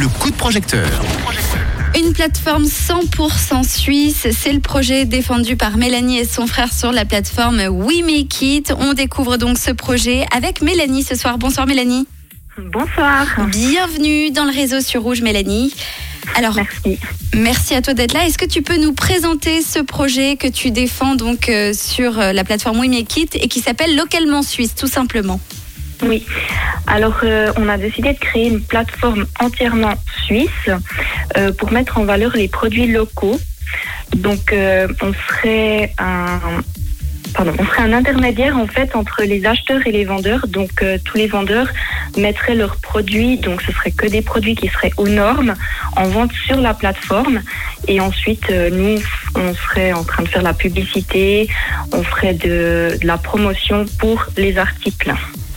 le coup de projecteur. Une plateforme 100% suisse, c'est le projet défendu par Mélanie et son frère sur la plateforme We Make It. On découvre donc ce projet avec Mélanie ce soir. Bonsoir Mélanie. Bonsoir. Bienvenue dans le réseau sur Rouge Mélanie. Alors, Merci. merci à toi d'être là. Est-ce que tu peux nous présenter ce projet que tu défends donc euh, sur euh, la plateforme We Make It et qui s'appelle Localement Suisse, tout simplement? Oui. Alors, euh, on a décidé de créer une plateforme entièrement suisse euh, pour mettre en valeur les produits locaux. Donc, euh, on serait un Pardon, on serait un intermédiaire en fait entre les acheteurs et les vendeurs. Donc euh, tous les vendeurs mettraient leurs produits, donc ce serait que des produits qui seraient aux normes en vente sur la plateforme. Et ensuite, euh, nous, on serait en train de faire la publicité, on ferait de, de la promotion pour les articles.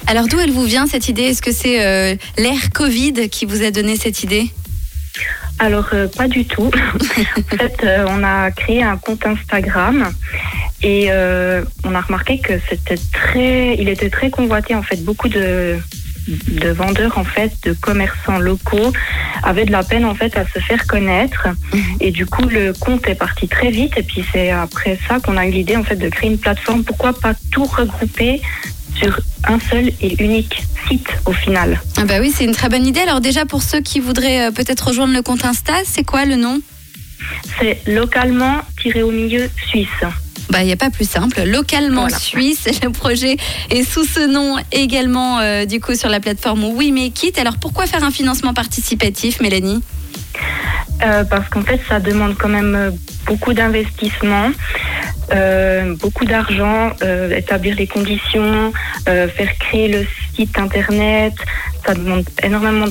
Alors, d'où elle vous vient cette idée? Est-ce que c'est euh, l'ère Covid qui vous a donné cette idée? Alors, euh, pas du tout. en fait, euh, on a créé un compte Instagram et euh, on a remarqué que c'était très, il était très convoité. En fait, beaucoup de, de vendeurs, en fait, de commerçants locaux avaient de la peine, en fait, à se faire connaître. Et du coup, le compte est parti très vite. Et puis, c'est après ça qu'on a eu l'idée, en fait, de créer une plateforme. Pourquoi pas tout regrouper sur un seul et unique site au final Ah bah oui, c'est une très bonne idée. Alors déjà, pour ceux qui voudraient euh, peut-être rejoindre le compte Insta, c'est quoi le nom? C'est localement tiré au milieu suisse. Bah, il n'y a pas plus simple. Localement Voilà. suisse, le projet est sous ce nom également, euh, du coup, sur la plateforme We Make It. Alors, pourquoi faire un financement participatif, Mélanie? Euh, parce qu'en fait, ça demande quand même beaucoup d'investissement, euh, beaucoup d'argent, euh, établir les conditions, euh, faire créer le site internet. Ça demande énormément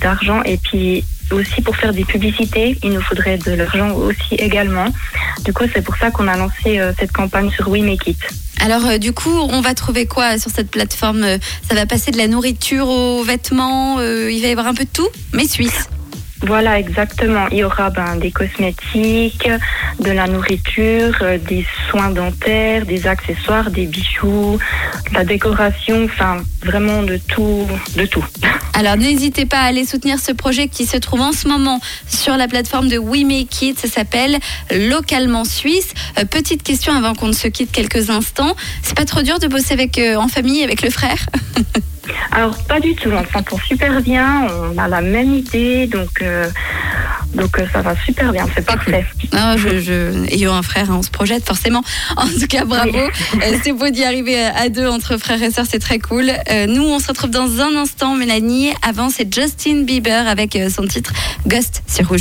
d'argent et puis aussi pour faire des publicités, il nous faudrait de l'argent aussi également. Du coup, c'est pour ça qu'on a lancé cette campagne sur We Make It. Alors, du coup, on va trouver quoi sur cette plateforme? Ça va passer de la nourriture aux vêtements, il va y avoir un peu de tout, mais suisse. Voilà, exactement. Il y aura ben, des cosmétiques, de la nourriture, euh, des soins dentaires, des accessoires, des bijoux, la décoration, enfin vraiment de tout, de tout. Alors n'hésitez pas à aller soutenir ce projet qui se trouve en ce moment sur la plateforme de We. Ça s'appelle Localement Suisse. Euh, petite question avant qu'on ne se quitte quelques instants. C'est pas trop dur de bosser avec euh, en famille avec le frère? Alors pas du tout, on s'entend super bien, on a la même idée, donc euh, donc euh, ça va super bien, c'est parfait. Non, je, je- ayant un frère, hein, on se projette forcément. En tout cas, bravo. Euh, c'est beau d'y arriver à deux entre frères et sœurs, c'est très cool. Nous, on se retrouve dans un instant, Mélanie. Avant, c'est Justin Bieber avec son titre Ghost sur Rouge.